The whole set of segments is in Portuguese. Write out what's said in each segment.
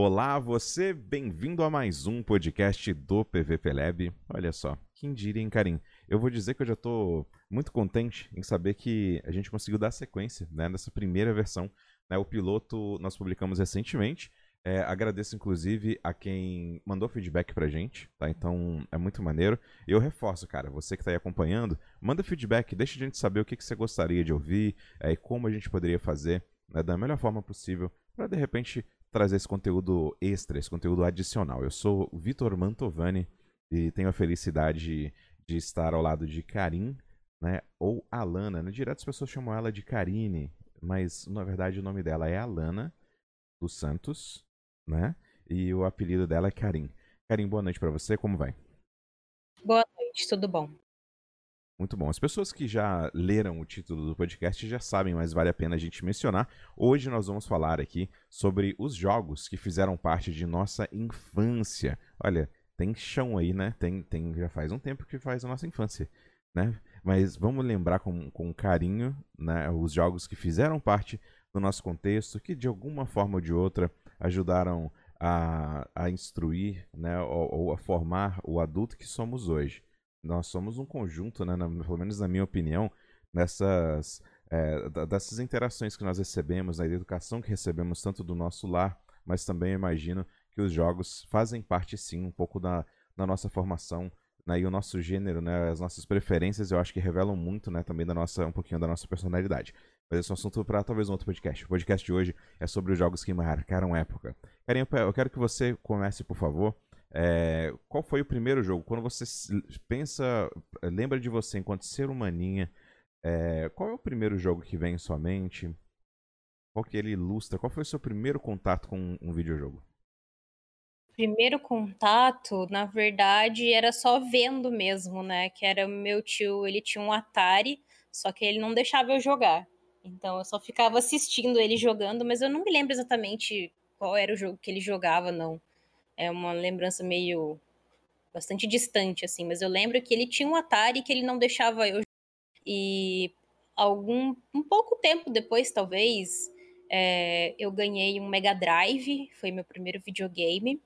Olá, você, bem-vindo a mais um podcast do PVP Lab. Olha só, quem diria, hein, Karim? Eu vou dizer que eu já tô muito contente em saber que a gente conseguiu dar sequência né, nessa primeira versão. Né, o piloto nós publicamos recentemente. É, agradeço, inclusive, a quem mandou feedback pra gente, tá? Então, é muito maneiro. E eu reforço, cara, você que tá aí acompanhando, manda feedback, deixa a gente saber o que, que você gostaria de ouvir é, e como a gente poderia fazer né, da melhor forma possível para, de repente, trazer esse conteúdo extra, esse conteúdo adicional. Eu sou o Vitor Mantovani e tenho a felicidade de estar ao lado de Karim, né, ou Alana. No direto as pessoas chamam ela de Karine, mas na verdade o nome dela é Alana dos Santos, né? E o apelido dela é Karim. Karim, boa noite para você, como vai? Boa noite, tudo bom? Muito bom. As pessoas que já leram o título do podcast já sabem, mas vale a pena a gente mencionar. Hoje nós vamos falar aqui sobre os jogos que fizeram parte de nossa infância. Olha, tem chão aí, né? Tem, tem já faz um tempo que faz a nossa infância, né? Mas vamos lembrar com, com carinho, né, os jogos que fizeram parte do nosso contexto, que de alguma forma ou de outra ajudaram a, a instruir, né, ou, ou a formar o adulto que somos hoje nós somos um conjunto, né, na, pelo menos na minha opinião, dessas, é, dessas interações que nós recebemos, né, da educação que recebemos tanto do nosso lar, mas também imagino que os jogos fazem parte sim um pouco da, da nossa formação né, e o nosso gênero, né, as nossas preferências, eu acho que revelam muito, né, também da nossa, um pouquinho da nossa personalidade. Mas esse é um assunto para talvez um outro podcast. O podcast de hoje é sobre os jogos que marcaram época. Carinho, eu quero que você comece, por favor, é, qual foi o primeiro jogo? Quando você pensa, lembra de você enquanto ser humaninha, é, qual é o primeiro jogo que vem em sua mente? Qual que ele ilustra? Qual foi o seu primeiro contato com um videojogo? Primeiro contato, na verdade, era só vendo mesmo, né? Que era meu tio, ele tinha um Atari, só que ele não deixava eu jogar. Então eu só ficava assistindo ele jogando, mas eu não me lembro exatamente qual era o jogo que ele jogava, não é uma lembrança meio bastante distante, assim, mas eu lembro que ele tinha um Atari que ele não deixava eu. E algum um pouco tempo depois, talvez, é, eu ganhei um Mega Drive, foi meu primeiro videogame.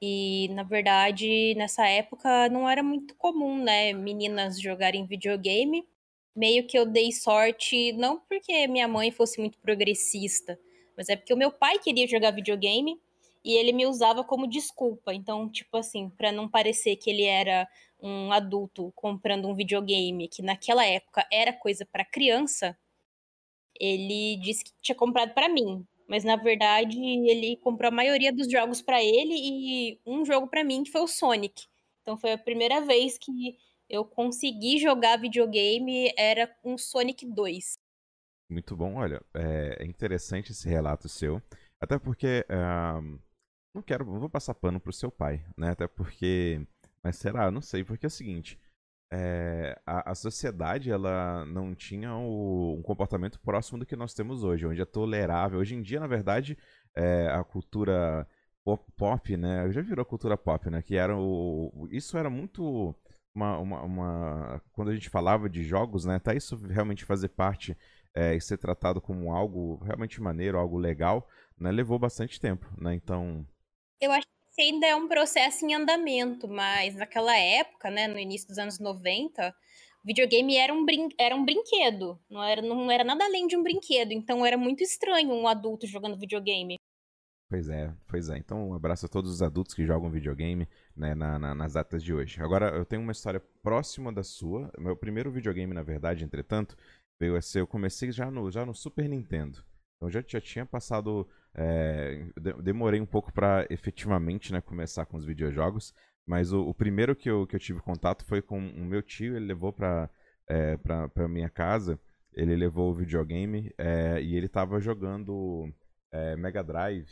E na verdade, nessa época não era muito comum, né, meninas jogarem videogame. Meio que eu dei sorte, não porque minha mãe fosse muito progressista, mas é porque o meu pai queria jogar videogame e ele me usava como desculpa. Então, tipo assim, para não parecer que ele era um adulto comprando um videogame que naquela época era coisa para criança, ele disse que tinha comprado para mim. Mas na verdade, ele comprou a maioria dos jogos para ele e um jogo para mim que foi o Sonic. Então foi a primeira vez que eu consegui jogar videogame era um Sonic 2. Muito bom, olha, é interessante esse relato seu, até porque uh, não quero, não vou passar pano pro seu pai, né? Até porque. Mas será? Não sei, porque é o seguinte. É, a, a, sociedade ela não tinha o, um comportamento próximo do que nós temos hoje, onde é tolerável. Hoje em dia, na verdade, é, a cultura pop, pop, né, já virou cultura pop, né, que era o, isso era muito uma, uma, uma, quando a gente falava de jogos, né, tá isso realmente fazer parte é, e ser tratado como algo realmente maneiro, algo legal, né, levou bastante tempo, né, então eu acho que ainda é um processo em andamento, mas naquela época, né, no início dos anos 90, videogame era um, brin era um brinquedo, não era, não era nada além de um brinquedo, então era muito estranho um adulto jogando videogame. Pois é, pois é. Então, um abraço a todos os adultos que jogam videogame né, na, na, nas datas de hoje. Agora, eu tenho uma história próxima da sua. Meu primeiro videogame, na verdade, entretanto, veio a ser. Eu comecei já no, já no Super Nintendo. Então, já, já tinha passado é, demorei um pouco para efetivamente né, começar com os videojogos, mas o, o, primeiro que eu, que eu tive contato foi com o meu tio, ele levou para é, pra, minha casa, ele levou o videogame é, e ele tava jogando é, Mega Drive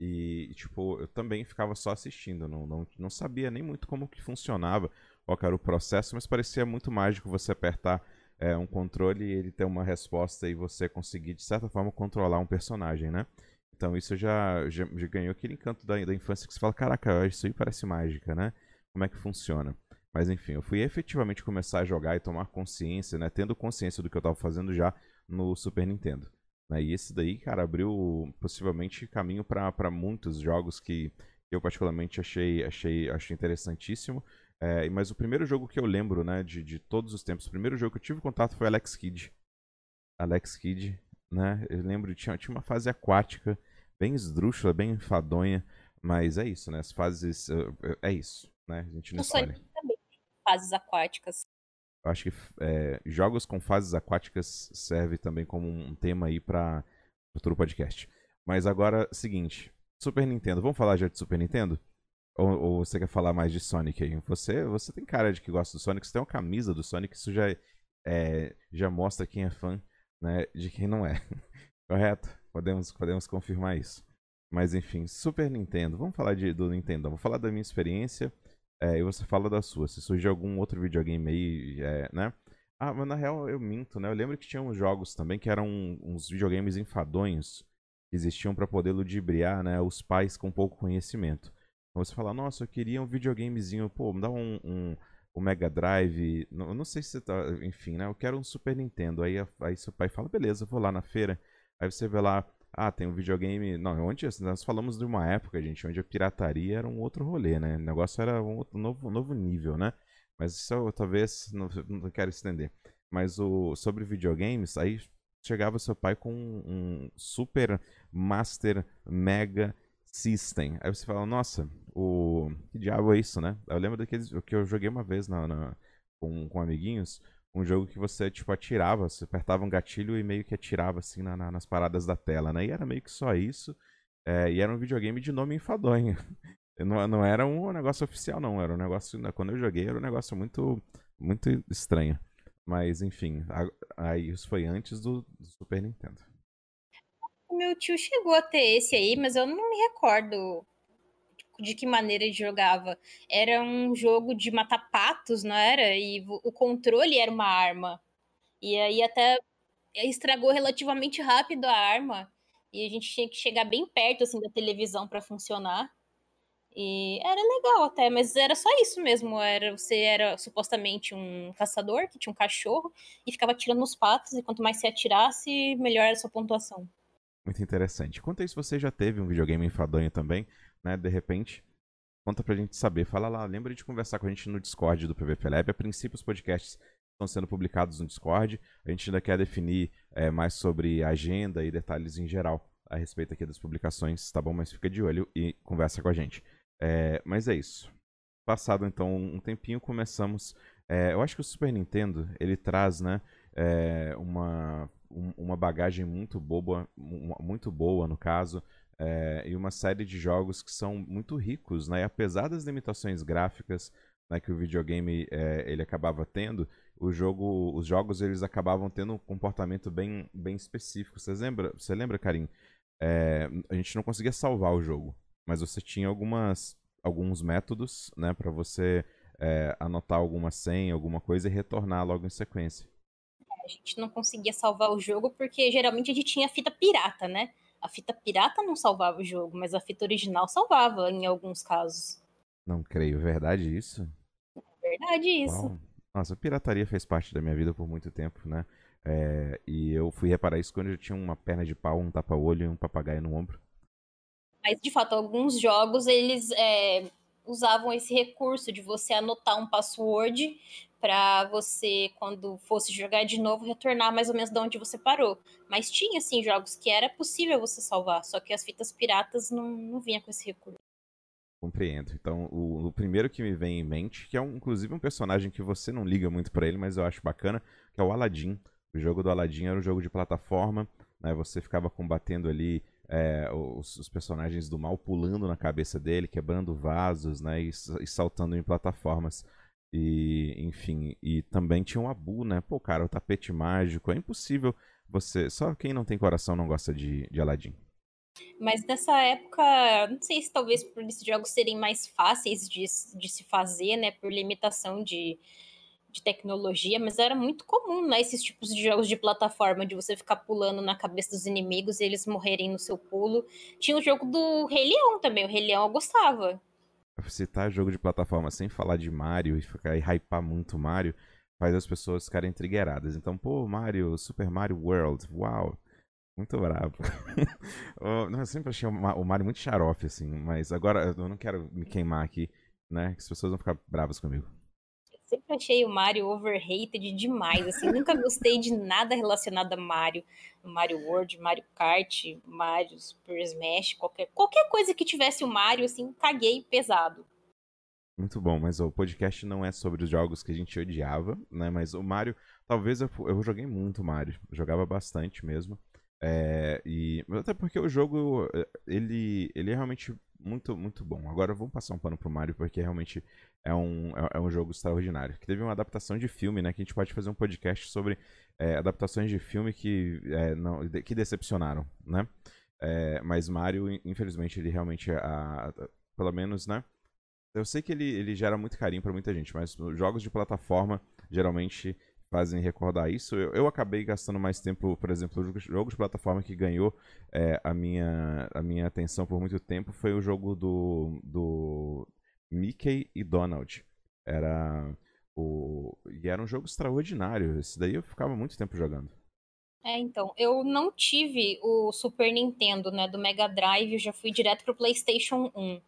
e, tipo, eu também ficava só assistindo, não, não, não sabia nem muito como que funcionava, qual era o processo, mas parecia muito mágico você apertar é, um controle e ele ter uma resposta e você conseguir, de certa forma, controlar um personagem, né? Então isso já, já, já ganhou aquele encanto da, da infância que você fala, caraca, isso aí parece mágica, né? Como é que funciona? Mas enfim, eu fui efetivamente começar a jogar e tomar consciência, né? Tendo consciência do que eu estava fazendo já no Super Nintendo. Né? E esse daí, cara, abriu possivelmente caminho para muitos jogos que eu particularmente achei, achei, achei interessantíssimo. É, mas o primeiro jogo que eu lembro, né, de, de todos os tempos, o primeiro jogo que eu tive contato foi Alex Kidd. Alex Kidd, né? Eu lembro, tinha, tinha uma fase aquática, bem esdrúxula, bem enfadonha, mas é isso, né? As fases. É isso, né? A gente não escolhe. também fases aquáticas. Eu acho que é, jogos com fases aquáticas serve também como um tema aí para futuro podcast. Mas agora, seguinte, Super Nintendo. Vamos falar já de Super Nintendo? Ou, ou, você quer falar mais de Sonic aí? Você, você tem cara de que gosta do Sonic, você tem uma camisa do Sonic, isso já, é, já mostra quem é fã né, de quem não é. Correto? Podemos, podemos confirmar isso. Mas enfim, Super Nintendo. Vamos falar de, do Nintendo. Vou falar da minha experiência é, e você fala da sua. Se surgir algum outro videogame aí, é, né? Ah, mas na real eu minto, né? Eu lembro que tinha uns jogos também que eram uns videogames enfadonhos que existiam para poder ludibriar né, os pais com pouco conhecimento. Então você fala, nossa, eu queria um videogamezinho, pô, me dá um, um, um Mega Drive. Não, não sei se tá. Enfim, né? Eu quero um Super Nintendo. Aí, aí seu pai fala, beleza, vou lá na feira. Aí você vê lá, ah, tem um videogame. Não, onde nós falamos de uma época, gente, onde a pirataria era um outro rolê, né? O negócio era um outro, novo, novo nível, né? Mas isso eu talvez não, não quero estender. Mas o sobre videogames, aí chegava seu pai com um Super Master Mega System. Aí você fala, nossa, o. Que diabo é isso, né? Eu lembro daqueles. que eu joguei uma vez na, na, com, com amiguinhos um jogo que você, tipo, atirava, você apertava um gatilho e meio que atirava, assim, na, na, nas paradas da tela, né? E era meio que só isso. É, e era um videogame de nome enfadonho. não, não era um negócio oficial, não. Era um negócio... Né, quando eu joguei, era um negócio muito, muito estranho. Mas, enfim, aí isso foi antes do, do Super Nintendo. Meu tio chegou a ter esse aí, mas eu não me recordo de que maneira ele jogava. Era um jogo de matar patos, não era? E o controle era uma arma. E aí até estragou relativamente rápido a arma. E a gente tinha que chegar bem perto assim da televisão para funcionar. E era legal até, mas era só isso mesmo. Era você era supostamente um caçador que tinha um cachorro e ficava atirando nos patos e quanto mais você atirasse, melhor era a sua pontuação. Muito interessante. Quanto a isso, você já teve um videogame enfadonho também? Né, de repente, conta pra gente saber. Fala lá, lembra de conversar com a gente no Discord do PVP Lab. A princípio, os podcasts estão sendo publicados no Discord. A gente ainda quer definir é, mais sobre agenda e detalhes em geral a respeito aqui das publicações, tá bom? Mas fica de olho e conversa com a gente. É, mas é isso. Passado então um tempinho, começamos. É, eu acho que o Super Nintendo ele traz, né, uma, um, uma bagagem muito boa, muito boa no caso, é, e uma série de jogos que são muito ricos, né? E apesar das limitações gráficas né, que o videogame é, ele acabava tendo, o jogo, os jogos eles acabavam tendo um comportamento bem, bem específico. Você lembra, você lembra, Karim? É, a gente não conseguia salvar o jogo, mas você tinha algumas, alguns métodos, né, para você é, anotar alguma senha, alguma coisa e retornar logo em sequência. A gente não conseguia salvar o jogo porque geralmente a gente tinha fita pirata, né? A fita pirata não salvava o jogo, mas a fita original salvava em alguns casos. Não creio. Verdade isso? Verdade isso. Uau. Nossa, a pirataria fez parte da minha vida por muito tempo, né? É, e eu fui reparar isso quando eu tinha uma perna de pau, um tapa-olho e um papagaio no ombro. Mas, de fato, alguns jogos, eles é, usavam esse recurso de você anotar um password para você, quando fosse jogar de novo, retornar mais ou menos de onde você parou. Mas tinha, assim, jogos que era possível você salvar, só que as fitas piratas não, não vinha com esse recurso. Compreendo. Então, o, o, primeiro que me vem em mente, que é um, inclusive um personagem que você não liga muito para ele, mas eu acho bacana, que é o Aladdin. O jogo do Aladdin era um jogo de plataforma, né? Você ficava combatendo ali é, os, os, personagens do mal pulando na cabeça dele, quebrando vasos, né? E, e saltando em plataformas. E, enfim, e também tinha o Abu, né? Pô, cara, o tapete mágico. É impossível você. Só quem não tem coração não gosta de, de Aladdin. Mas nessa época, não sei se talvez por esses jogos serem mais fáceis de, de se fazer, né? Por limitação de, de tecnologia, mas era muito comum, né? Esses tipos de jogos de plataforma, de você ficar pulando na cabeça dos inimigos e eles morrerem no seu pulo. Tinha o jogo do Rei Leão também, o Rei Leão eu gostava citar jogo de plataforma sem falar de Mario e ficar e hypar muito Mario faz as pessoas ficarem triggeradas. Então, pô, Mario, Super Mario World, uau. Muito bravo. eu sempre achei o Mario muito xarope, assim, mas agora eu não quero me queimar aqui, né? Que as pessoas vão ficar bravas comigo. Sempre achei o Mario overrated demais, assim, nunca gostei de nada relacionado a Mario. Mario World, Mario Kart, Mario Super Smash, qualquer, qualquer coisa que tivesse o Mario, assim, caguei pesado. Muito bom, mas o podcast não é sobre os jogos que a gente odiava, né? Mas o Mario, talvez eu, eu joguei muito Mario, eu jogava bastante mesmo. É, e até porque o jogo eh, ele, ele é realmente muito muito bom. Agora vamos passar um pano pro Mario porque realmente é um, é, é, um jogo extraordinário. Que teve uma adaptação de filme, né? Que a gente pode fazer um podcast sobre é, adaptações de filme que é, não que decepcionaram, né? É, mas Mario, infelizmente, ele realmente a, a, pelo menos, né? Eu sei que ele, ele gera muito carinho para muita gente, mas jogos de plataforma geralmente fazem recordar isso. Eu, eu acabei gastando mais tempo, por exemplo, o jogo de plataforma que ganhou é, a, minha, a minha atenção por muito tempo foi o jogo do, do Mickey e Donald. Era o e era um jogo extraordinário. Esse daí eu ficava muito tempo jogando. É, então, eu não tive o Super Nintendo, né, do Mega Drive, eu já fui direto pro PlayStation 1.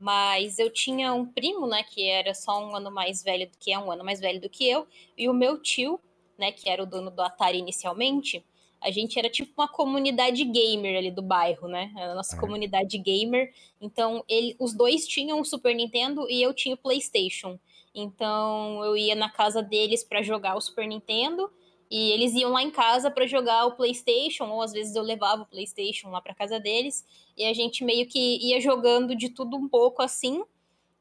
Mas eu tinha um primo, né, que era só um ano mais velho do que é um ano mais velho do que eu, e o meu tio, né, que era o dono do Atari inicialmente, a gente era tipo uma comunidade gamer ali do bairro, né? A nossa é. comunidade gamer. Então, ele, os dois tinham o Super Nintendo e eu tinha o PlayStation. Então, eu ia na casa deles para jogar o Super Nintendo e eles iam lá em casa para jogar o PlayStation, ou às vezes eu levava o PlayStation lá para casa deles, e a gente meio que ia jogando de tudo um pouco assim,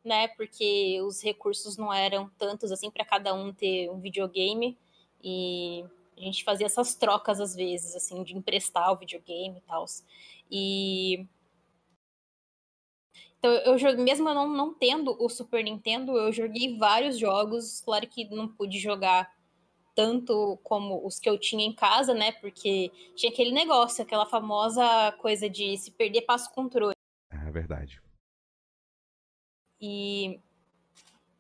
né? Porque os recursos não eram tantos assim para cada um ter um videogame, e a gente fazia essas trocas às vezes, assim, de emprestar o videogame e tal. E então, eu joguei, mesmo eu não, não tendo o Super Nintendo, eu joguei vários jogos. Claro que não pude jogar tanto como os que eu tinha em casa, né? Porque tinha aquele negócio, aquela famosa coisa de se perder, passa o controle. É verdade. E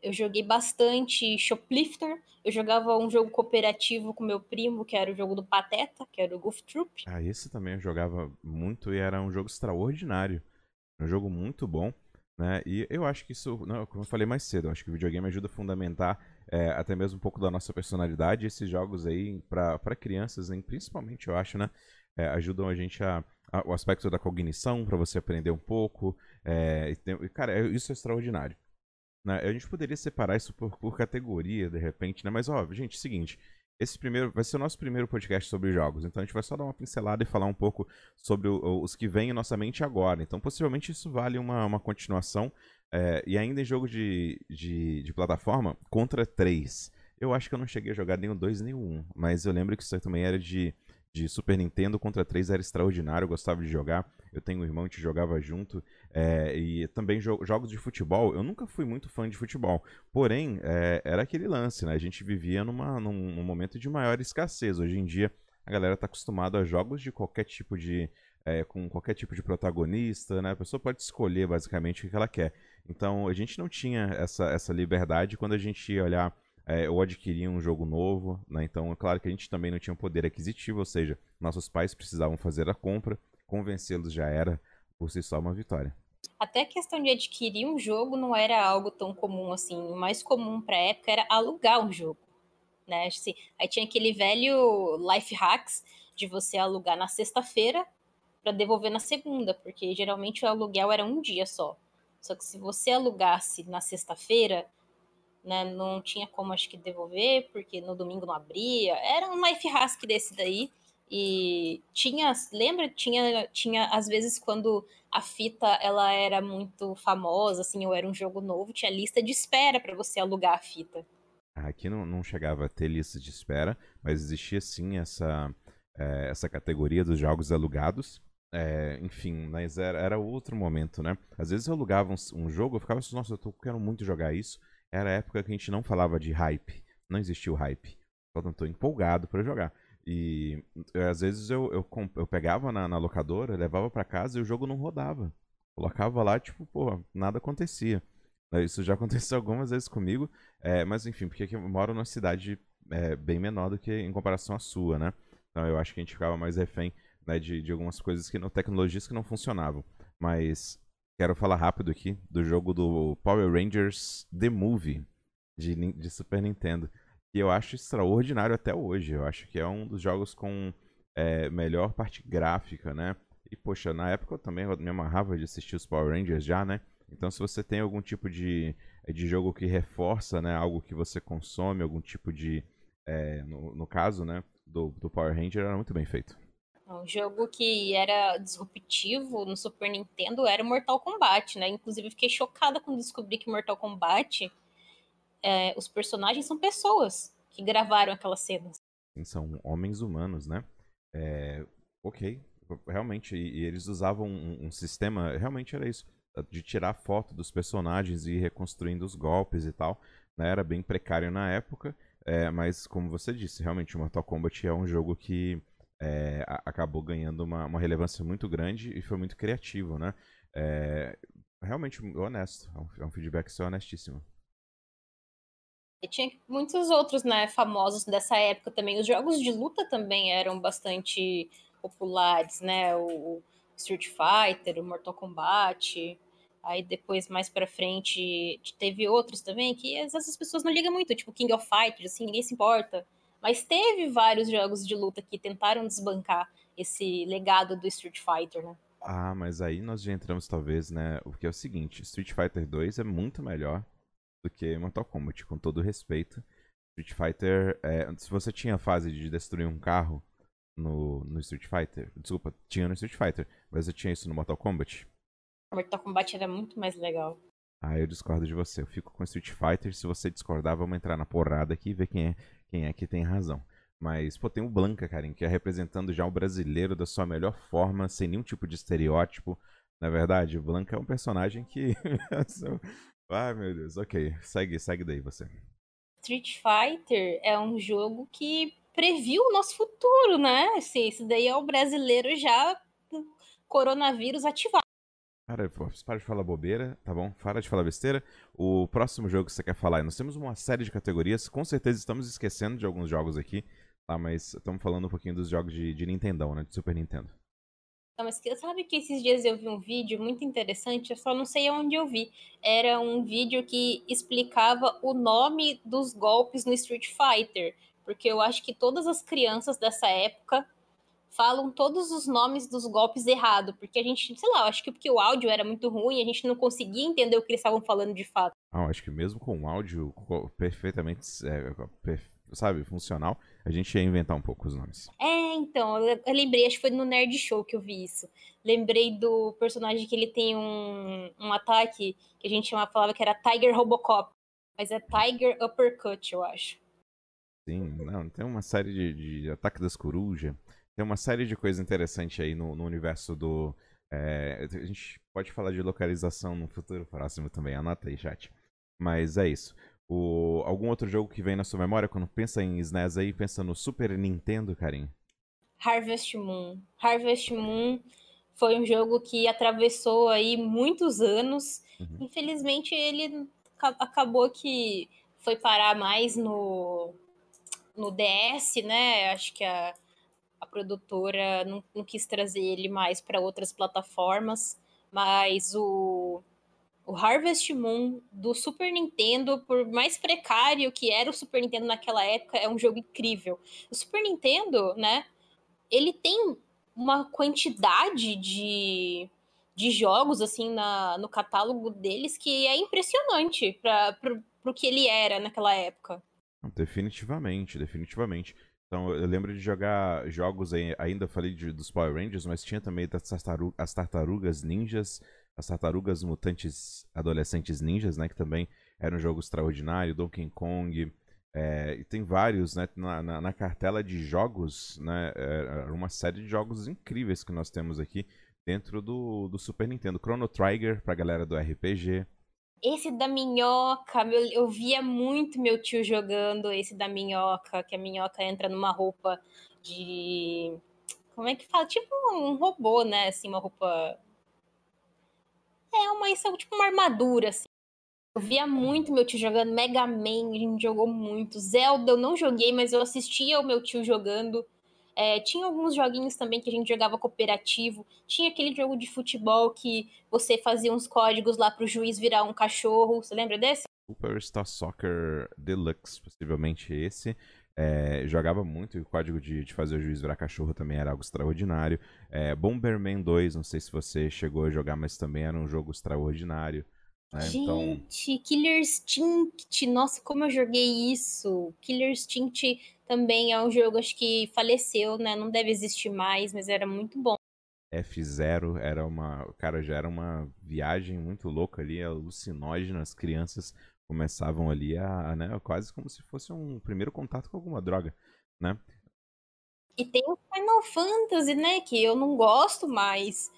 eu joguei bastante Shoplifter. Eu jogava um jogo cooperativo com meu primo, que era o jogo do Pateta, que era o Goof Troop. Ah, esse também eu jogava muito e era um jogo extraordinário. Um jogo muito bom. Né? E eu acho que isso, não, como eu falei mais cedo, eu acho que o videogame ajuda a fundamentar é, até mesmo um pouco da nossa personalidade. Esses jogos aí, para crianças, né, principalmente, eu acho, né? É, ajudam a gente a, a, o aspecto da cognição, para você aprender um pouco. É, e, cara, é, isso é extraordinário. Né? A gente poderia separar isso por, por categoria, de repente, né? Mas, ó, gente, é seguinte. Esse primeiro vai ser o nosso primeiro podcast sobre jogos, então a gente vai só dar uma pincelada e falar um pouco sobre o, os que vêm em nossa mente agora. Então, possivelmente isso vale uma, uma continuação. É, e ainda em jogo de, de, de, plataforma, Contra 3. Eu acho que eu não cheguei a jogar nem o 2 nem o 1, mas eu lembro que isso também era de, de Super Nintendo. Contra 3 era extraordinário, eu gostava de jogar. Eu tenho um irmão que jogava junto. É, e também jo jogos de futebol. Eu nunca fui muito fã de futebol. Porém, é, era aquele lance, né? A gente vivia numa, num, num, momento de maior escassez. Hoje em dia, a galera está acostumada a jogos de qualquer tipo de. É, com qualquer tipo de protagonista, né? A pessoa pode escolher basicamente o que ela quer. Então, a gente não tinha essa, essa liberdade quando a gente ia olhar é, ou adquirir um jogo novo, né? Então, é claro que a gente também não tinha um poder aquisitivo, ou seja, nossos pais precisavam fazer a compra convencê-los já era por si só uma vitória. Até a questão de adquirir um jogo não era algo tão comum assim. O mais comum para a época era alugar um jogo. Né? Assim, aí tinha aquele velho life hacks de você alugar na sexta-feira para devolver na segunda, porque geralmente o aluguel era um dia só. Só que se você alugasse na sexta-feira, né, não tinha como acho que devolver, porque no domingo não abria. Era um life hack desse daí. E tinha, lembra, tinha, tinha às vezes quando a fita ela era muito famosa, assim, ou era um jogo novo, tinha lista de espera para você alugar a fita. Aqui não, não chegava a ter lista de espera, mas existia sim essa, é, essa categoria dos jogos alugados. É, enfim, mas era, era outro momento, né? Às vezes eu alugava um, um jogo, eu ficava assim, nossa, eu tô, quero muito jogar isso. Era a época que a gente não falava de hype, não existia o hype. Só não tô empolgado para jogar. E eh, às vezes eu, eu, eu pegava na, na locadora, levava para casa e o jogo não rodava. Colocava lá, tipo, pô, nada acontecia. Eh, isso já aconteceu algumas vezes comigo, é, mas enfim, porque eu moro numa cidade é, bem menor do que em comparação à sua, né? Então eu acho que a gente ficava mais refém né, de, de algumas coisas que não, tecnologias que não funcionavam. Mas quero falar rápido aqui do jogo do Power Rangers The Movie de, de Super Nintendo. Que eu acho extraordinário até hoje. Eu acho que é um dos jogos com é, melhor parte gráfica, né? E, poxa, na época eu também me amarrava de assistir os Power Rangers já, né? Então, se você tem algum tipo de, de jogo que reforça, né? Algo que você consome, algum tipo de... É, no, no caso, né? Do, do Power Ranger, era muito bem feito. Um jogo que era disruptivo no Super Nintendo era Mortal Kombat, né? Inclusive, fiquei chocada quando descobri que Mortal Kombat, é, os personagens são pessoas que gravaram aquelas cenas. São homens humanos, né? É, ok, realmente, e, eles usavam um, um, sistema, realmente era isso, de tirar foto dos personagens e ir reconstruindo os golpes e tal. Né? Era bem precário na época, é, mas como você disse, realmente o Mortal Kombat é um jogo que é, acabou ganhando uma, uma, relevância muito grande e foi muito criativo, né? É, realmente honesto, é um, é feedback seu honestíssimo. E tinha muitos outros, né, famosos dessa época também. Os jogos de luta também eram bastante populares, né? O Street Fighter, o Mortal Kombat. Aí depois, mais pra frente, teve outros também que às vezes as pessoas não ligam muito, tipo King of Fighters, assim, ninguém se importa. Mas teve vários jogos de luta que tentaram desbancar esse legado do Street Fighter, né? Ah, mas aí nós já entramos talvez, né? O que é o seguinte, Street Fighter 2 é muito melhor do que Mortal Kombat, com todo respeito. Street Fighter, é, se você tinha a fase de destruir um carro no, no Street Fighter, desculpa, tinha no Street Fighter, mas você tinha isso no Mortal Kombat? Mortal Kombat era muito mais legal. Ah, eu discordo de você. Eu fico com Street Fighter. Se você discordar, vamos entrar na porrada aqui e ver quem é, quem é que tem razão. Mas, pô, tem o Blanca, Karim, que é representando já o brasileiro da sua melhor forma, sem nenhum tipo de estereótipo. Na verdade, o Blanca é um personagem que Ai, meu Deus. Ok, segue, segue daí você. Street Fighter é um jogo que previu o nosso futuro, né? Assim, isso daí é o brasileiro já coronavírus ativado. Cara, para de falar bobeira, tá bom? Para de falar besteira. O próximo jogo que você quer falar, nós temos uma série de categorias, com certeza estamos esquecendo de alguns jogos aqui, tá? Mas estamos falando um pouquinho dos jogos de, de Nintendão, né? De Super Nintendo. Mas sabe que esses dias eu vi um vídeo muito interessante, eu só não sei onde eu vi. Era um vídeo que explicava o nome dos golpes no Street Fighter. Porque eu acho que todas as crianças dessa época falam todos os nomes dos golpes errado. Porque a gente, sei lá, eu acho que porque o áudio era muito ruim, a gente não conseguia entender o que eles estavam falando de fato. Ah, eu acho que mesmo com o áudio perfeitamente, é, sabe, funcional, a gente ia inventar um pouco os nomes. É, então, eu, lembrei, acho que foi no Nerd Show que eu vi isso. Lembrei do personagem que ele tem um, um ataque que a gente chamava, falava que era Tiger Robocop. Mas é Tiger Uppercut, eu acho. Sim, não, tem uma série de, de Ataque das Corujas. Tem uma série de coisas interessantes aí no, no universo do. É, a gente pode falar de localização no futuro próximo também, anota aí, chat. Mas é isso. O, algum outro jogo que vem na sua memória quando pensa em SNES aí, pensa no Super Nintendo, Karim? Harvest Moon. Harvest Moon foi um jogo que atravessou aí muitos anos. Uhum. Infelizmente ele acabou que foi parar mais no, no DS, né? Acho que a, a produtora não, não quis trazer ele mais para outras plataformas, mas o o Harvest Moon do Super Nintendo, por mais precário que era o Super Nintendo naquela época, é um jogo incrível. O Super Nintendo, né, ele tem uma quantidade de, de jogos, assim, na, no catálogo deles que é impressionante para o que ele era naquela época. Definitivamente, definitivamente. Então, eu lembro de jogar jogos, ainda falei de, dos Power Rangers, mas tinha também as tartarugas ninjas, as Tartarugas Mutantes Adolescentes Ninjas, né? Que também era um jogo extraordinário, Donkey Kong. É, e tem vários, né? Na, na, na, cartela de jogos, né? É, uma série de jogos incríveis que nós temos aqui dentro do, do Super Nintendo. Chrono Trigger pra galera do RPG. Esse da minhoca, meu, eu via muito meu tio jogando esse da minhoca, que a minhoca entra numa roupa de. Como é que fala? Tipo um robô, né? Assim, uma roupa é uma, isso é tipo uma armadura, assim. Eu via muito meu tio jogando Mega Man, a gente jogou muito. Zelda eu não joguei, mas eu assistia o meu tio jogando. É, tinha alguns joguinhos também que a gente jogava cooperativo. Tinha aquele jogo de futebol que você fazia uns códigos lá pro juiz virar um cachorro. Você lembra desse? Superstar Soccer Deluxe, possivelmente esse. É, jogava muito e o código de, de, fazer o juiz virar cachorro também era algo extraordinário. É, Bomberman 2, não sei se você chegou a jogar, mas também era um jogo extraordinário. Né? Então Gente, então... Killer Instinct, nossa, como eu joguei isso! Killer Instinct também é um jogo, acho que faleceu, né? Não deve existir mais, mas era muito bom. F0 era uma. Cara, já era uma viagem muito louca ali, alucinógena. As crianças começavam ali a, né, quase como se fosse um primeiro contato com alguma droga, né? E tem o Final Fantasy, né, que eu não gosto, mas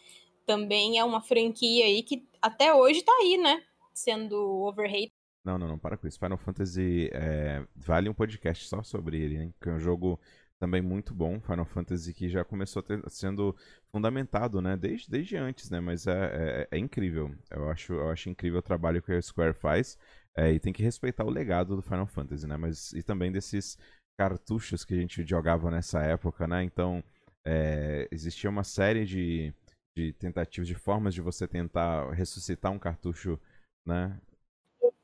também é uma franquia aí que até hoje tá aí, né, sendo overrated. Não, não, não, para com isso. Final Fantasy é, vale um podcast só sobre ele, hein? Que é um jogo também muito bom, Final Fantasy que já começou ter, sendo fundamentado, né, desde, desde antes, né, mas é, é, é, incrível. Eu acho, eu acho incrível o trabalho que a Square faz. É, e tem que respeitar o legado do Final Fantasy, né? Mas e também desses cartuchos que a gente jogava nessa época, né? Então é, existia uma série de, de tentativas, de formas de você tentar ressuscitar um cartucho, né?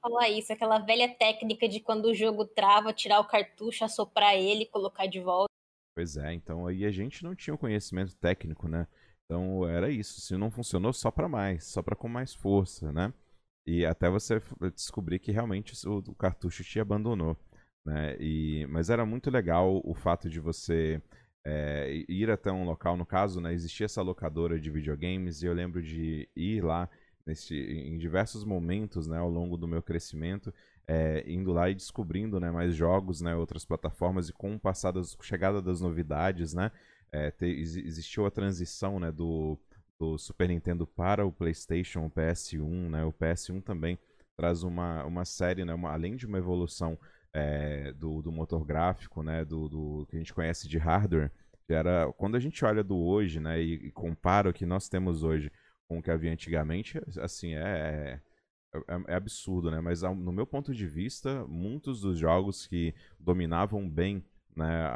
Falar isso, aquela velha técnica de quando o jogo trava, tirar o cartucho, assoprar ele, colocar de volta. Pois é, então aí a gente não tinha o conhecimento técnico, né? Então era isso, se não funcionou só para mais, só para com mais força, né? E até você descobrir que realmente o, o cartucho te abandonou. Né? E, mas era muito legal o fato de você é, ir até um local, no caso, né, existia essa locadora de videogames e eu lembro de ir lá nesse, em diversos momentos né, ao longo do meu crescimento, é, indo lá e descobrindo né, mais jogos, né, outras plataformas e com o chegada das novidades, né, é, ter, existiu a transição né, do, do Super Nintendo para o PlayStation, o PS1, né? O PS1 também traz uma, uma série, né? Uma, além de uma evolução é, do, do motor gráfico, né? Do, do que a gente conhece de hardware, que era quando a gente olha do hoje, né? E, e compara o que nós temos hoje com o que havia antigamente, assim é, é, é absurdo, né? Mas no meu ponto de vista, muitos dos jogos que dominavam bem né,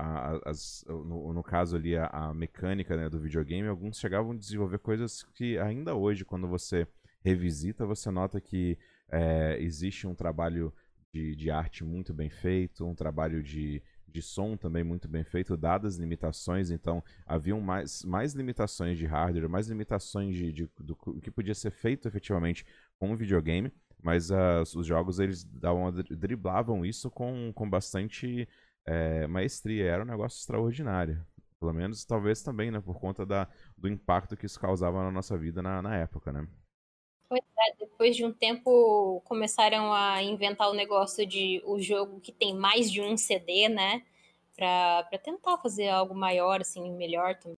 as, no, no, caso ali a, a mecânica né, do videogame, alguns chegavam a desenvolver coisas que ainda hoje, quando você revisita, você nota que é, existe um trabalho de, de, arte muito bem feito, um trabalho de, de som também muito bem feito, dadas limitações, então haviam mais, mais limitações de hardware, mais limitações de, de do que podia ser feito efetivamente com o videogame, mas uh, os jogos eles davam, driblavam isso com, com bastante é, maestria. Era um negócio extraordinário. Pelo menos, talvez também, né? Por conta da, do impacto que isso causava na nossa vida na, na época, né? Pois é, depois de um tempo começaram a inventar o negócio de o jogo que tem mais de um CD, né? Pra, pra tentar fazer algo maior, assim, melhor também.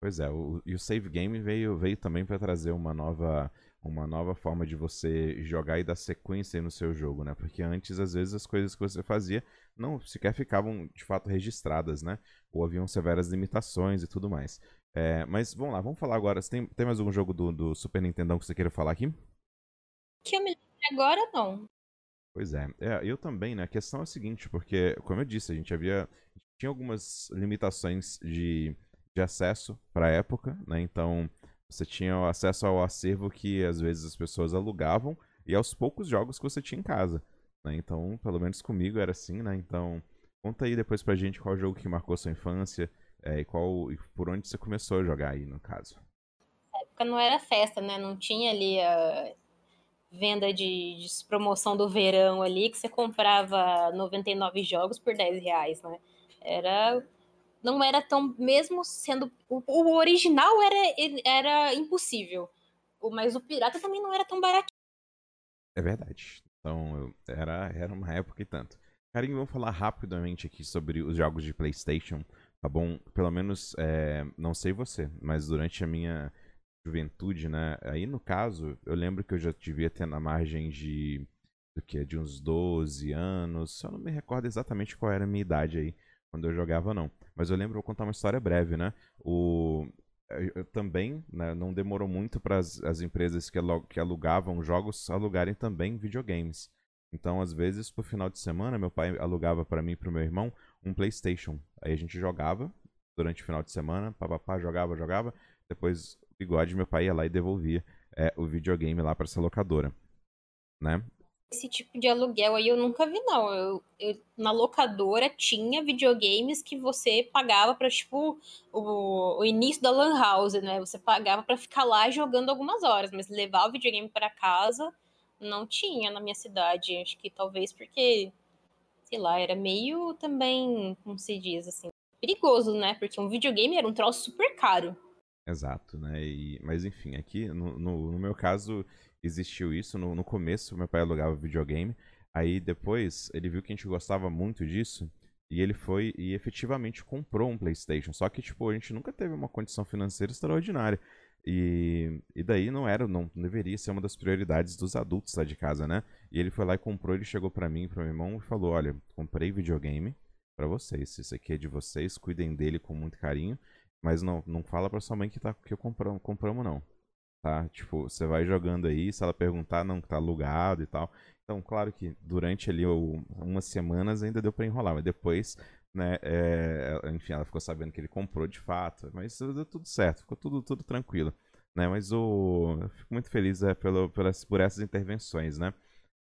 Pois é, o, e o save game veio, veio também para trazer uma nova uma nova forma de você jogar e dar sequência no seu jogo, né? Porque antes, às vezes, as coisas que você fazia não sequer ficavam de fato registradas, né? Ou haviam severas limitações e tudo mais. É, mas vamos lá, vamos falar agora. Tem, tem mais algum jogo do, do Super Nintendo que você queira falar aqui? Que eu me agora não. Pois é. é, eu também, né? A questão é a seguinte, porque, como eu disse, a gente havia. Tinha algumas limitações de, de acesso para a época, né? Então você tinha acesso ao acervo que às vezes as pessoas alugavam e aos poucos jogos que você tinha em casa. Né? Então, pelo menos comigo era assim, né? Então, conta aí depois pra gente qual jogo que marcou sua infância é, e qual e por onde você começou a jogar aí, no caso. Na época não era festa, né? Não tinha ali a venda de, de promoção do verão ali, que você comprava 99 jogos por 10 reais, né? Era não era tão. Mesmo sendo. O, o original era, era impossível. Mas o pirata também não era tão baratinho. É verdade. Então, era, era uma época e tanto. Carinho, vamos falar rapidamente aqui sobre os jogos de PlayStation, tá bom? Pelo menos, é, não sei você, mas durante a minha juventude, né? Aí, no caso, eu lembro que eu já devia ter na margem de. do que? De uns 12 anos. Eu não me recordo exatamente qual era a minha idade aí, quando eu jogava, não. Mas eu lembro, vou contar uma história breve, né? O, eu também, né, não demorou muito para as empresas que, que alugavam jogos alugarem também videogames. Então, às vezes, pro final de semana, meu pai alugava para mim e pro meu irmão um PlayStation. Aí a gente jogava durante o final de semana, papapá, jogava, jogava. Depois, bigode, meu pai ia lá e devolvia é, o videogame lá para essa locadora, né? Esse tipo de aluguel aí eu nunca vi, não. Eu, eu na locadora tinha videogames que você pagava para tipo, o, o início da Lan House, né? Você pagava para ficar lá jogando algumas horas, mas levar o videogame para casa não tinha na minha cidade. Acho que talvez porque, sei lá, era meio também, como se diz, assim, perigoso, né? Porque um videogame era um troço super caro. Exato, né? E, mas enfim, aqui no, no, no meu caso existiu isso. No, no começo, meu pai alugava videogame. Aí depois ele viu que a gente gostava muito disso. E ele foi e efetivamente comprou um PlayStation. Só que, tipo, a gente nunca teve uma condição financeira extraordinária. E, e daí não era, não deveria ser uma das prioridades dos adultos lá de casa, né? E ele foi lá e comprou, ele chegou para mim, pro meu irmão e falou: "Olha, comprei videogame para vocês. Isso aqui é de vocês, cuidem dele com muito carinho, mas não não fala para sua mãe que tá que eu compramos, compramos não. Tá? Tipo, você vai jogando aí, se ela perguntar, não, tá alugado e tal. Então, claro que durante ali umas semanas ainda deu para enrolar, mas depois né? É, enfim, ela ficou sabendo que ele comprou de fato, mas deu tudo certo, ficou tudo, tudo tranquilo, né? Mas o, eu fico muito feliz é, pelo, pelas, por essas intervenções, né?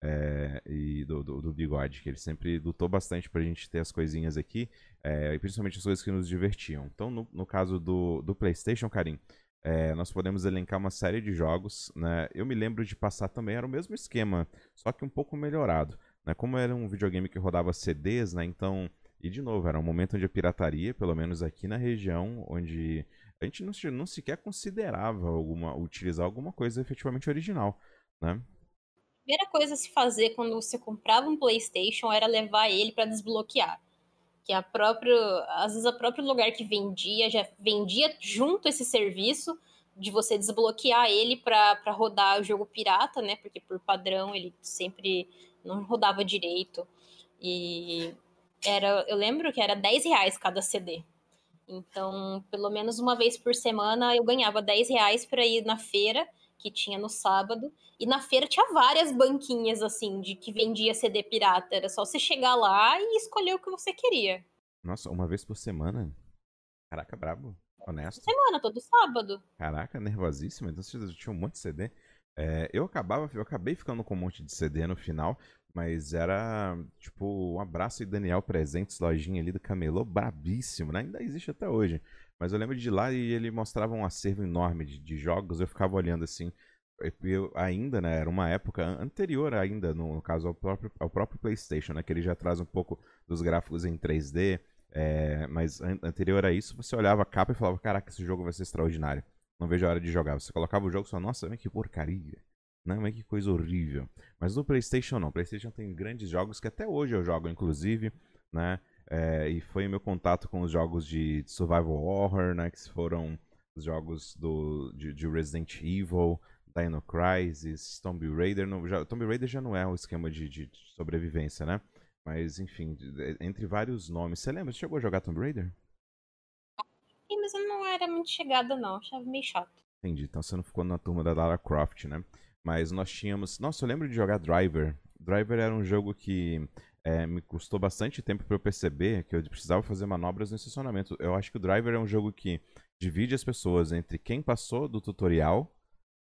É, e do, do, do, Bigode, que ele sempre lutou bastante pra gente ter as coisinhas aqui, é, e principalmente as coisas que nos divertiam. Então, no, no caso do, do PlayStation, Karim, é, nós podemos elencar uma série de jogos, né? Eu me lembro de passar também, era o mesmo esquema, só que um pouco melhorado, né? Como era um videogame que rodava CDs, né? Então e, de novo, era um momento onde a pirataria, pelo menos aqui na região, onde a gente não, não sequer considerava alguma, utilizar alguma coisa efetivamente original, né? A primeira coisa a se fazer quando você comprava um PlayStation era levar ele para desbloquear. Que a própria, às vezes o próprio lugar que vendia já vendia junto esse serviço de você desbloquear ele para rodar o jogo pirata, né? Porque por padrão ele sempre não rodava direito. E era, eu lembro que era 10 reais cada CD. Então, pelo menos uma vez por semana eu ganhava 10 reais para ir na feira, que tinha no sábado. E na feira tinha várias banquinhas, assim, de que vendia CD pirata. Era só você chegar lá e escolher o que você queria. Nossa, uma vez por semana? Caraca, brabo. Honesto. Semana, todo sábado. Caraca, nervosíssimo. Então você tinha um monte de CD. É, eu acabava, eu acabei ficando com um monte de CD no final, mas era, tipo, um abraço e Daniel Presentes, lojinha ali do Camelô, brabíssimo, né? Ainda existe até hoje. Mas eu lembro de lá e ele mostrava um acervo enorme de, de jogos, eu ficava olhando assim. Eu, ainda, né, era uma época anterior ainda, no, caso, ao próprio, ao próprio PlayStation, né, que ele já traz um pouco dos gráficos em 3D, é, mas an anterior a isso, você olhava a capa e falava, caraca, esse jogo vai ser extraordinário. Não vejo a hora de jogar. Você colocava o jogo e falava, nossa, que porcaria. Não, mas que coisa horrível. Mas no PlayStation não. O PlayStation tem grandes jogos que até hoje eu jogo, inclusive, né? É, e foi meu contato com os jogos de survival horror, né? Que foram os jogos do, de, de Resident Evil, Dino Crisis, Tomb Raider. No, já, Tomb Raider já não é um esquema de, de, sobrevivência, né? Mas, enfim, entre vários nomes. Você lembra? Você chegou a jogar Tomb Raider? Sim, mas eu não era muito chegada, não. Achava meio chato. Entendi. Então você não ficou na turma da Lara Croft, né? Mas nós tínhamos. Nossa, eu lembro de jogar Driver. Driver era um jogo que é, me custou bastante tempo para eu perceber que eu precisava fazer manobras no estacionamento. Eu acho que o Driver é um jogo que divide as pessoas entre quem passou do tutorial,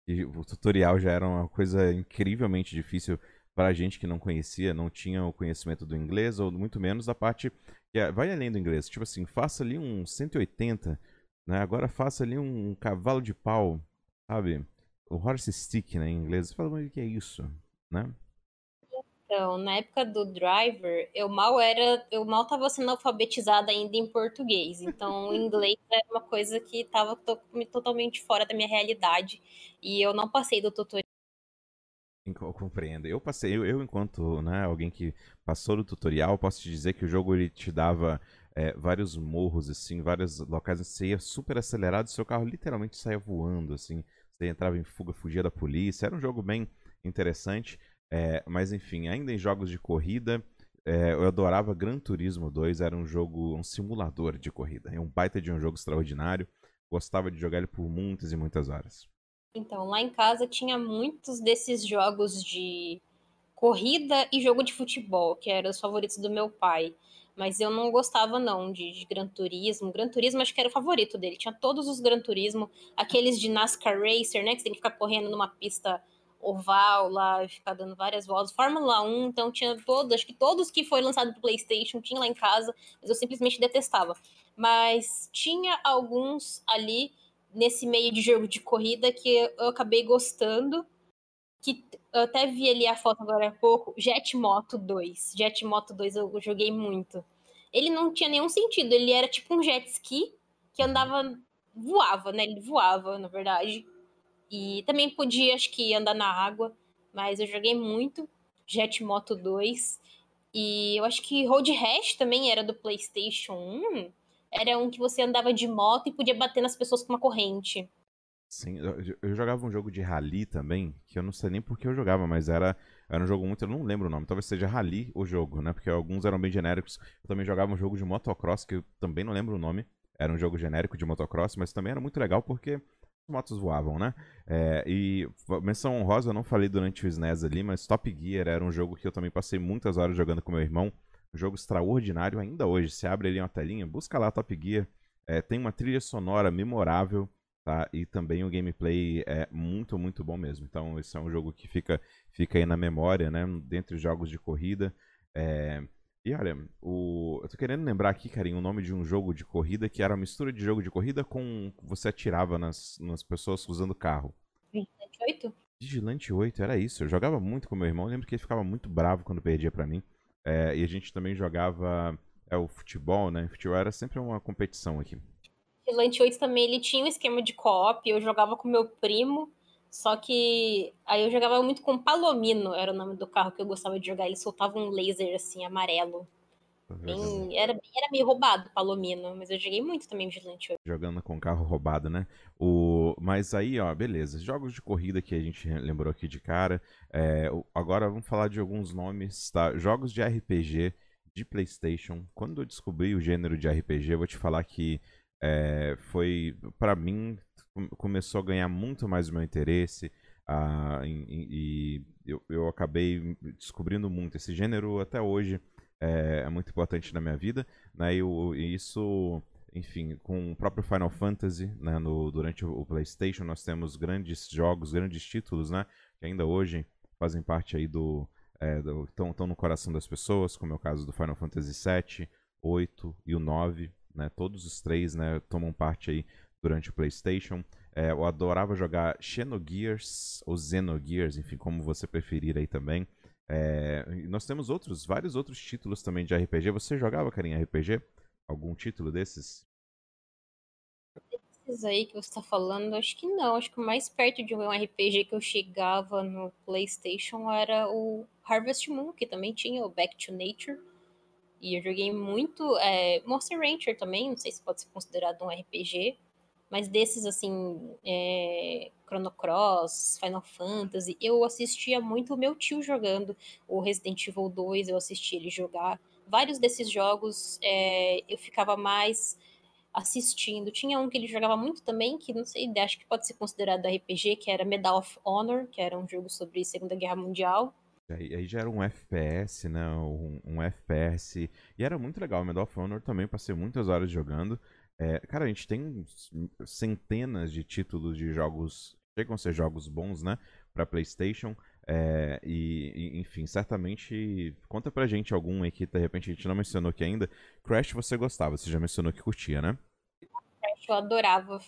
e o tutorial já era uma coisa incrivelmente difícil para a gente que não conhecia, não tinha o conhecimento do inglês, ou muito menos a parte que é, vai além do inglês. Tipo assim, faça ali um 180, né? agora faça ali um cavalo de pau, sabe? O horse stick, né, em inglês. Você fala, mas o que é isso, né? Então, na época do driver, eu mal era, eu mal estava sendo alfabetizada ainda em português. Então, o inglês era uma coisa que estava to totalmente fora da minha realidade e eu não passei do tutorial. Eu compreendo. Eu passei, eu, eu enquanto né, alguém que passou do tutorial, posso te dizer que o jogo ele te dava é, vários morros, assim, vários locais onde você ia super acelerado e seu carro literalmente saía voando, assim. Você entrava em fuga, fugia da polícia. Era um jogo bem interessante. É, mas enfim, ainda em jogos de corrida, é, eu adorava Gran Turismo 2. Era um jogo, um simulador de corrida. É um baita de um jogo extraordinário. Gostava de jogar ele por muitas e muitas horas. Então, lá em casa tinha muitos desses jogos de corrida e jogo de futebol, que eram os favoritos do meu pai. Mas eu não gostava, não, de, de Gran Turismo. Gran Turismo acho que era o favorito dele. Tinha todos os Gran Turismo, aqueles de NASCAR Racer, né? Que você tem que ficar correndo numa pista oval lá, ficar dando várias voltas. Fórmula 1, então tinha todos, acho que todos que foi lançado pro PlayStation tinha lá em casa, mas eu simplesmente detestava. Mas tinha alguns ali nesse meio de jogo de corrida que eu acabei gostando. Que eu até vi ali a foto agora há pouco, Jet Moto 2. Jet Moto 2 eu joguei muito. Ele não tinha nenhum sentido, ele era tipo um jet ski que andava, voava, né? Ele voava, na verdade. E também podia, acho que, andar na água, mas eu joguei muito Jet Moto 2. E eu acho que Road Rash também era do PlayStation 1. Era um que você andava de moto e podia bater nas pessoas com uma corrente. Sim, eu, jogava um jogo de rally também, que eu não sei nem por que eu jogava, mas era, era um jogo muito. Eu não lembro o nome, talvez seja Rally o jogo, né? Porque alguns eram bem genéricos. Eu também jogava um jogo de motocross, que eu também não lembro o nome. Era um jogo genérico de motocross, mas também era muito legal porque motos voavam, né? É, e menção honrosa, eu não falei durante o SNES ali, mas Top Gear era um jogo que eu também passei muitas horas jogando com meu irmão. Um jogo extraordinário ainda hoje. Se abre ali uma telinha, busca lá Top Gear. É, tem uma trilha sonora memorável, tá? E também o gameplay é muito, muito bom mesmo. Então, esse é um jogo que fica, fica aí na memória, né? Dentre os jogos de corrida. É, e olha, o... eu tô querendo lembrar aqui, carinho, o nome de um jogo de corrida que era uma mistura de jogo de corrida com você atirava nas, nas pessoas usando carro. Vigilante 8? Vigilante 8, era isso. Eu jogava muito com meu irmão, eu lembro que ele ficava muito bravo quando perdia para mim. É, e a gente também jogava é, o futebol, né? Futebol era sempre uma competição aqui. Vigilante 8 também, ele tinha um esquema de co-op, eu jogava com meu primo, só que aí eu jogava muito com Palomino, era o nome do carro que eu gostava de jogar. Ele soltava um laser assim, amarelo. Bem, era, era meio roubado Palomino, mas eu joguei muito também Vigilante 8. Jogando com carro roubado, né? O... Mas aí, ó, beleza. Jogos de corrida que a gente lembrou aqui de cara. É... Agora vamos falar de alguns nomes, tá? Jogos de RPG de PlayStation. Quando eu descobri o gênero de RPG, eu vou te falar que é... foi, para mim, começou a ganhar muito mais o meu interesse. Uh, e, eu, eu acabei descobrindo muito esse gênero até hoje é, é muito importante na minha vida né e, e, isso enfim com o próprio Final Fantasy né, no, durante o, PlayStation nós temos grandes jogos grandes títulos né que ainda hoje fazem parte aí do estão é, no coração das pessoas como é o caso do Final Fantasy 7 8 e o 9 né todos os três né tomam parte aí durante o PlayStation. É, eu adorava jogar Xenogears ou Xenogears, enfim, como você preferir aí também. É, nós temos outros, vários outros títulos também de RPG. Você jogava, Karim, RPG? Algum título desses? Esses aí que você está falando, acho que não. Acho que o mais perto de um RPG que eu chegava no PlayStation era o Harvest Moon, que também tinha o Back to Nature. E eu joguei muito é, Monster Rancher também, não sei se pode ser considerado um RPG. Mas desses, assim, é, Chrono Cross, Final Fantasy, eu assistia muito o meu tio jogando. O Resident Evil 2, eu assisti ele jogar. Vários desses jogos é, eu ficava mais assistindo. Tinha um que ele jogava muito também, que não sei, acho que pode ser considerado RPG, que era Medal of Honor, que era um jogo sobre Segunda Guerra Mundial. Aí, aí já era um FPS, né? Um, um FPS. E era muito legal. Medal of Honor também passei muitas horas jogando. É, cara, a gente tem centenas de títulos de jogos, chegam a ser jogos bons, né? Pra PlayStation. É, e, e, enfim, certamente. Conta pra gente algum aí que de repente a gente não mencionou aqui ainda. Crash você gostava, você já mencionou que curtia, né? Crash eu adorava.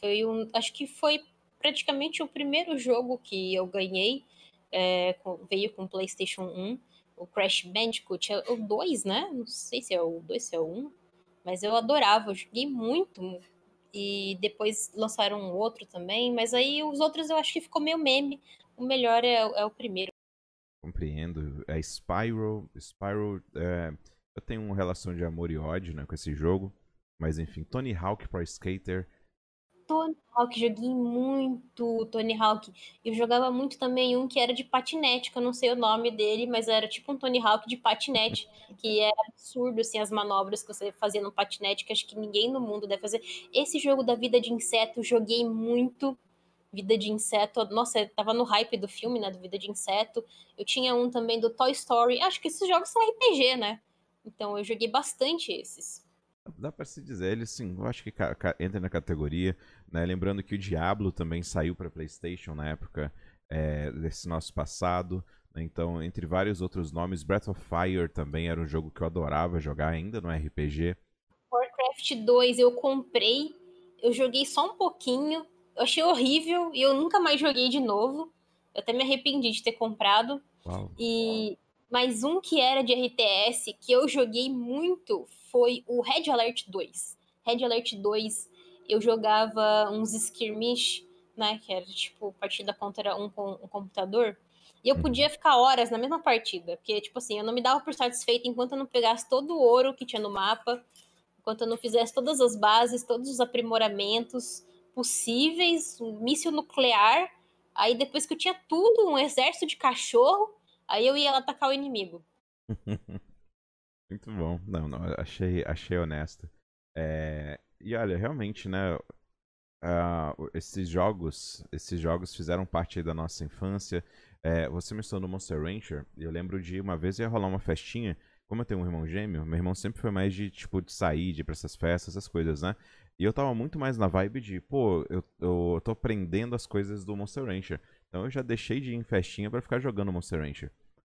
Foi um. Acho que foi praticamente o primeiro jogo que eu ganhei. É, com, veio com o PlayStation 1. O Crash Bandicoot, é o 2, né? Não sei se é o 2, se é o 1. Mas eu adorava, eu joguei muito. E depois lançaram um outro também. Mas aí os outros eu acho que ficou meio meme. O melhor é, é o primeiro. Compreendo. É Spyro. Spyro. É, eu tenho uma relação de amor e ódio né, com esse jogo. Mas enfim, Tony Hawk Pro Skater Tony Hawk, joguei muito Tony Hawk. Eu jogava muito também um que era de patinete, que eu não sei o nome dele, mas era tipo um Tony Hawk de patinete, que era absurdo, assim, as manobras que você fazia no patinete, que acho que ninguém no mundo deve fazer. Esse jogo da vida de inseto, joguei muito. Vida de Inseto, nossa, tava no hype do filme, né, do Vida de Inseto. Eu tinha um também do Toy Story. Acho que esses jogos são RPG, né? Então eu joguei bastante esses. Dá para se dizer, ele sim, eu acho que entra na categoria, né? Lembrando que o Diablo também saiu para PlayStation na época é, desse nosso passado. Né? Então, entre vários outros nomes, Breath of Fire também era um jogo que eu adorava jogar ainda no RPG. Warcraft 2 eu comprei, eu joguei só um pouquinho, eu achei horrível e eu nunca mais joguei de novo. Eu até me arrependi de ter comprado. Uau. E mas um que era de RTS que eu joguei muito foi o Red Alert 2. Red Alert 2, eu jogava uns skirmish, né? Que era tipo, partida contra um, um computador. E eu podia ficar horas na mesma partida. Porque, tipo assim, eu não me dava por satisfeita enquanto eu não pegasse todo o ouro que tinha no mapa, enquanto eu não fizesse todas as bases, todos os aprimoramentos possíveis, um míssil nuclear. Aí depois que eu tinha tudo, um exército de cachorro, Aí eu ia atacar o inimigo. Muito bom. Não, não, achei, achei honesto. É, e olha, realmente, né? Uh, esses jogos, esses jogos fizeram parte da nossa infância. É, você mencionou Monster Rancher. Eu lembro de uma vez ia rolar uma festinha. Como eu tenho um irmão gêmeo, meu irmão sempre foi mais de tipo de sair, de ir pra essas festas, essas coisas, né? E eu tava muito mais na vibe de, pô, eu, eu tô aprendendo as coisas do Monster Rancher. Então eu já deixei de ir em festinha para ficar jogando Monster Rancher.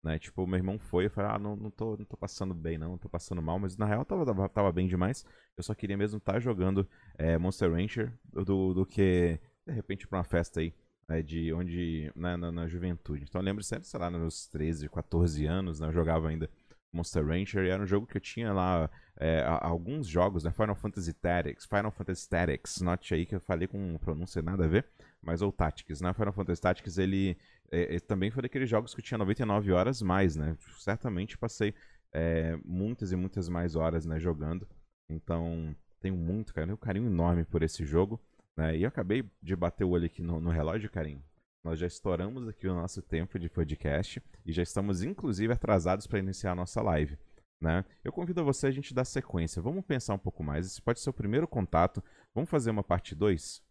Né? Tipo, meu irmão foi, eu falei, ah, não, não, tô, não tô passando bem, não, não tô passando mal, mas na real tava, tava, tava bem demais. Eu só queria mesmo estar tá jogando é, Monster Rancher do, do que, de repente, pra uma festa aí. É, de onde. Na, na, na, juventude. Então eu lembro sempre, sei lá, nos 13, 14 anos, né? Eu jogava ainda Monster Rancher e era um jogo que eu tinha lá é, alguns jogos, né? Final Fantasy Tactics, Final Fantasy Tactics, note aí que eu falei com pronúncia nada a ver, mas ou Tactics, né? Final Fantasy Tactics ele é, é, também foi daqueles jogos que eu tinha 99 horas mais, né? Certamente passei é, muitas e muitas mais horas né, jogando. Então, tenho muito carinho, um carinho enorme por esse jogo. Né? E eu acabei de bater o olho aqui no, no relógio, carinho. Nós já estouramos aqui o nosso tempo de podcast e já estamos, inclusive, atrasados para iniciar a nossa live. Né? Eu convido você a gente dar sequência. Vamos pensar um pouco mais. Esse pode ser o primeiro contato. Vamos fazer uma parte 2?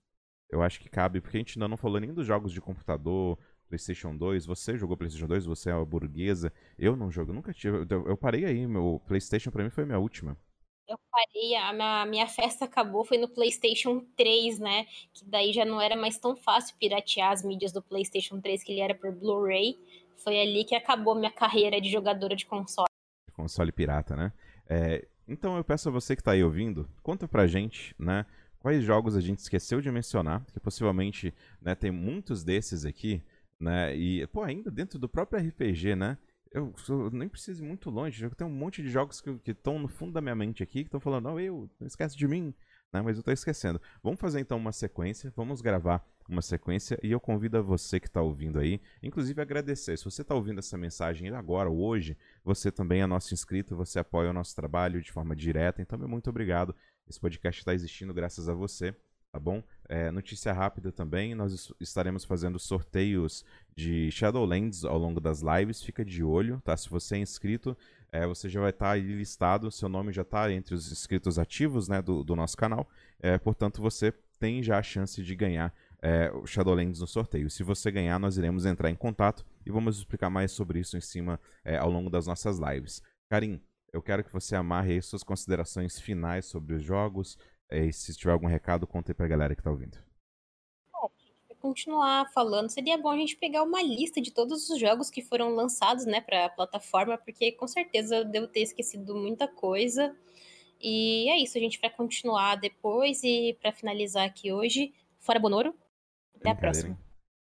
Eu acho que cabe, porque a gente ainda não falou nem dos jogos de computador, PlayStation 2. Você jogou PlayStation 2, você é uma burguesa. Eu não jogo, nunca tive. Eu, parei aí, meu PlayStation para mim foi a minha última. Eu parei, a minha, minha festa acabou, foi no PlayStation 3, né? Que daí já não era mais tão fácil piratear as mídias do PlayStation 3, que ele era por Blu-ray. Foi ali que acabou minha carreira de jogadora de console. Console pirata, né? É, então eu peço a você que está aí ouvindo, conta pra gente, né? Quais jogos a gente esqueceu de mencionar, que possivelmente né, tem muitos desses aqui né? E, pô, ainda dentro do próprio RPG, né? Eu, eu nem preciso ir muito longe. Eu tenho um monte de jogos que estão no fundo da minha mente aqui, que estão falando, não, eu, não esquece de mim. Né? Mas eu tô esquecendo. Vamos fazer então uma sequência, vamos gravar uma sequência e eu convido a você que está ouvindo aí, inclusive agradecer. Se você está ouvindo essa mensagem agora, hoje, você também é nosso inscrito, você apoia o nosso trabalho de forma direta, então muito obrigado. Esse podcast está existindo graças a você tá bom? É, notícia rápida também, nós estaremos fazendo sorteios de Shadowlands ao longo das lives, fica de olho, tá? Se você é inscrito, é, você já vai estar tá aí listado, seu nome já está entre os inscritos ativos né, do, do nosso canal, é, portanto você tem já a chance de ganhar é, o Shadowlands no sorteio. Se você ganhar, nós iremos entrar em contato e vamos explicar mais sobre isso em cima é, ao longo das nossas lives. Karim, eu quero que você amarre aí suas considerações finais sobre os jogos, e se tiver algum recado, conte aí pra galera que tá ouvindo. É, continuar falando, seria bom a gente pegar uma lista de todos os jogos que foram lançados, né, para a plataforma, porque com certeza eu devo ter esquecido muita coisa. E é isso, a gente vai continuar depois e para finalizar aqui hoje, fora Bonoro. Até a próxima.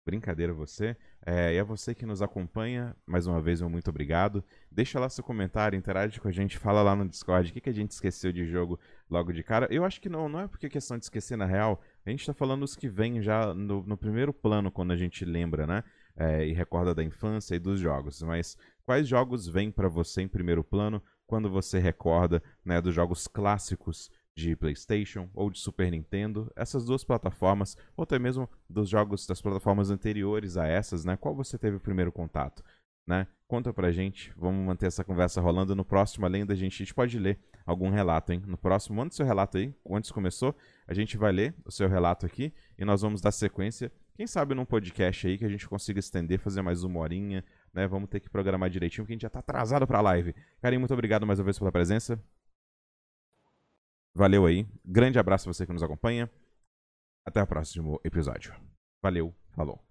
Brincadeira você. É, e a você que nos acompanha, mais uma vez, um muito obrigado. Deixa lá seu comentário, interage com a gente, fala lá no Discord o que, que a gente esqueceu de jogo logo de cara. Eu acho que não, não é porque é questão de esquecer na real. A gente tá falando os que vêm já no, no, primeiro plano quando a gente lembra, né? É, e recorda da infância e dos jogos. Mas quais jogos vêm para você em primeiro plano quando você recorda né, dos jogos clássicos de PlayStation ou de Super Nintendo, essas duas plataformas, ou até mesmo dos jogos das plataformas anteriores a essas, né? Qual você teve o primeiro contato? Né? Conta pra gente, vamos manter essa conversa rolando. No próximo, além da gente, a gente pode ler algum relato, hein? No próximo, manda seu relato aí, antes começou, a gente vai ler o seu relato aqui e nós vamos dar sequência, quem sabe num podcast aí que a gente consiga estender, fazer mais uma horinha, né? Vamos ter que programar direitinho, porque a gente já tá atrasado pra live. Karim, muito obrigado mais uma vez pela presença. Valeu aí. Grande abraço a você que nos acompanha. Até o próximo episódio. Valeu, falou.